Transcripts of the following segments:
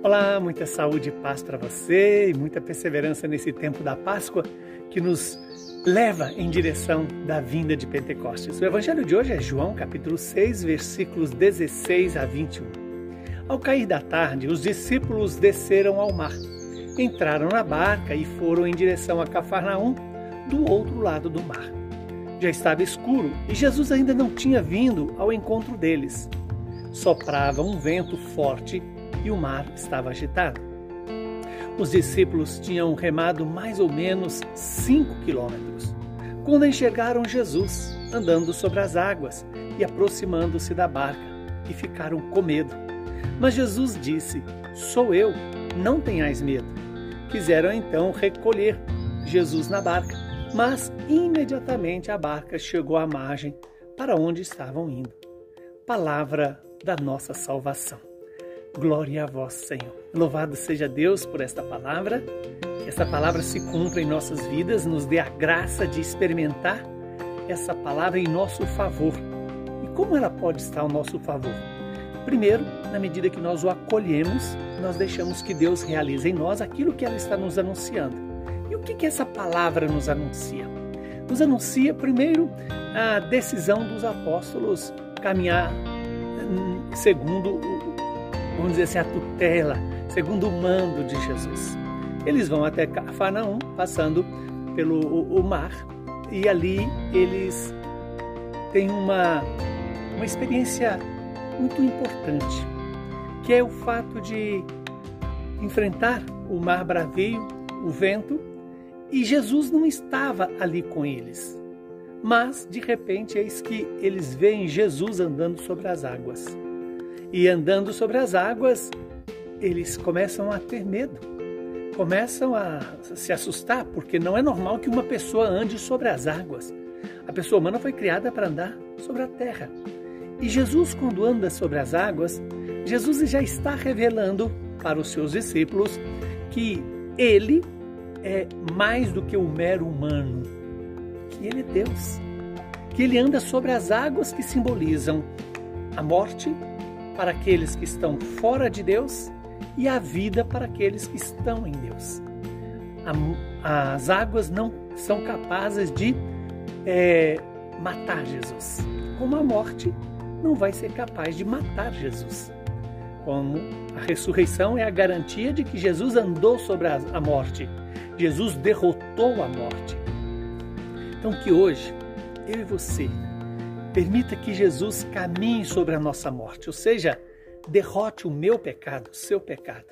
Olá, muita saúde e paz para você e muita perseverança nesse tempo da Páscoa que nos leva em direção da vinda de Pentecostes. O evangelho de hoje é João, capítulo 6, versículos 16 a 21. Ao cair da tarde, os discípulos desceram ao mar, entraram na barca e foram em direção a Cafarnaum, do outro lado do mar. Já estava escuro e Jesus ainda não tinha vindo ao encontro deles. Soprava um vento forte e o mar estava agitado. Os discípulos tinham remado mais ou menos cinco quilômetros quando enxergaram Jesus andando sobre as águas e aproximando-se da barca e ficaram com medo. Mas Jesus disse: Sou eu, não tenhais medo. Quiseram então recolher Jesus na barca, mas imediatamente a barca chegou à margem para onde estavam indo. Palavra da nossa salvação. Glória a vós, Senhor. Louvado seja Deus por esta palavra. Que esta palavra se cumpra em nossas vidas, nos dê a graça de experimentar essa palavra em nosso favor. E como ela pode estar ao nosso favor? Primeiro, na medida que nós o acolhemos, nós deixamos que Deus realize em nós aquilo que ela está nos anunciando. E o que, que essa palavra nos anuncia? Nos anuncia, primeiro, a decisão dos apóstolos caminhar hum, segundo vamos dizer assim, a tutela, segundo o mando de Jesus. Eles vão até Cafarnaum, passando pelo o, o mar, e ali eles têm uma, uma experiência muito importante, que é o fato de enfrentar o mar bravio, o vento, e Jesus não estava ali com eles. Mas, de repente, eis que eles veem Jesus andando sobre as águas. E andando sobre as águas, eles começam a ter medo, começam a se assustar, porque não é normal que uma pessoa ande sobre as águas. A pessoa humana foi criada para andar sobre a terra. E Jesus, quando anda sobre as águas, Jesus já está revelando para os seus discípulos que ele é mais do que o mero humano, que ele é Deus, que ele anda sobre as águas que simbolizam a morte, para aqueles que estão fora de Deus e a vida para aqueles que estão em Deus. As águas não são capazes de é, matar Jesus, como a morte não vai ser capaz de matar Jesus. Como a ressurreição é a garantia de que Jesus andou sobre a morte, Jesus derrotou a morte. Então, que hoje, eu e você, Permita que Jesus caminhe sobre a nossa morte, ou seja, derrote o meu pecado, o seu pecado.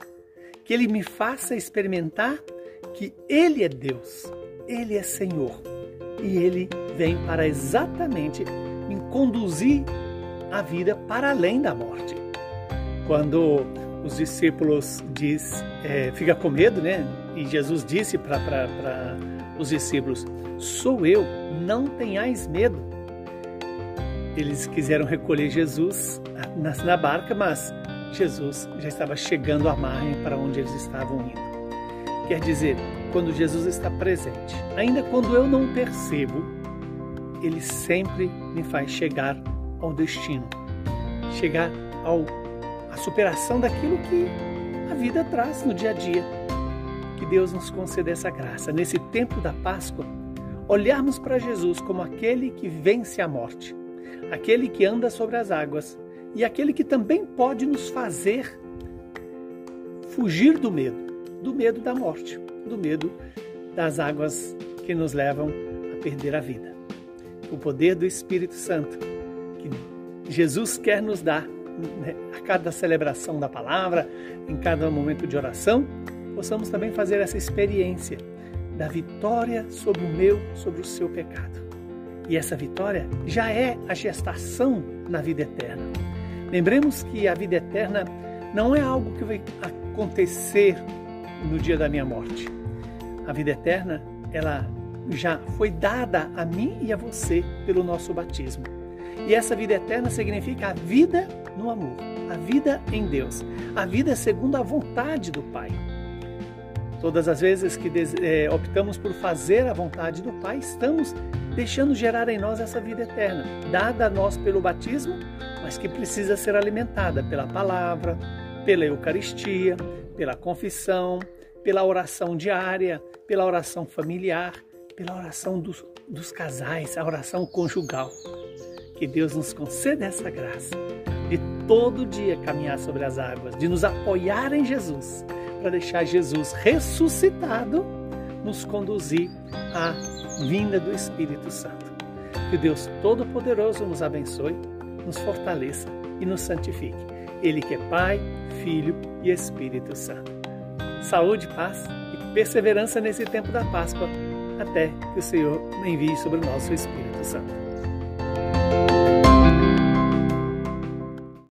Que Ele me faça experimentar que Ele é Deus, Ele é Senhor e Ele vem para exatamente me conduzir a vida para além da morte. Quando os discípulos diz, é, fica com medo, né? E Jesus disse para os discípulos: Sou eu, não tenhais medo. Eles quiseram recolher Jesus na, na barca, mas Jesus já estava chegando à margem para onde eles estavam indo. Quer dizer, quando Jesus está presente, ainda quando eu não percebo, ele sempre me faz chegar ao destino, chegar ao superação daquilo que a vida traz no dia a dia. Que Deus nos conceda essa graça. Nesse tempo da Páscoa, olharmos para Jesus como aquele que vence a morte aquele que anda sobre as águas e aquele que também pode nos fazer fugir do medo, do medo da morte, do medo das águas que nos levam a perder a vida. O poder do Espírito Santo que Jesus quer nos dar né, a cada celebração da palavra, em cada momento de oração, possamos também fazer essa experiência da vitória sobre o meu, sobre o seu pecado. E essa vitória já é a gestação na vida eterna. Lembremos que a vida eterna não é algo que vai acontecer no dia da minha morte. A vida eterna, ela já foi dada a mim e a você pelo nosso batismo. E essa vida eterna significa a vida no amor, a vida em Deus, a vida segundo a vontade do Pai. Todas as vezes que é, optamos por fazer a vontade do Pai, estamos deixando gerar em nós essa vida eterna, dada a nós pelo batismo, mas que precisa ser alimentada pela palavra, pela Eucaristia, pela confissão, pela oração diária, pela oração familiar, pela oração dos, dos casais, a oração conjugal. Que Deus nos conceda essa graça de todo dia caminhar sobre as águas, de nos apoiar em Jesus, para deixar Jesus ressuscitado nos conduzir à vinda do Espírito Santo. Que Deus Todo-Poderoso nos abençoe, nos fortaleça e nos santifique. Ele que é Pai, Filho e Espírito Santo. Saúde, paz e perseverança nesse tempo da Páscoa, até que o Senhor envie sobre nós o Espírito Santo.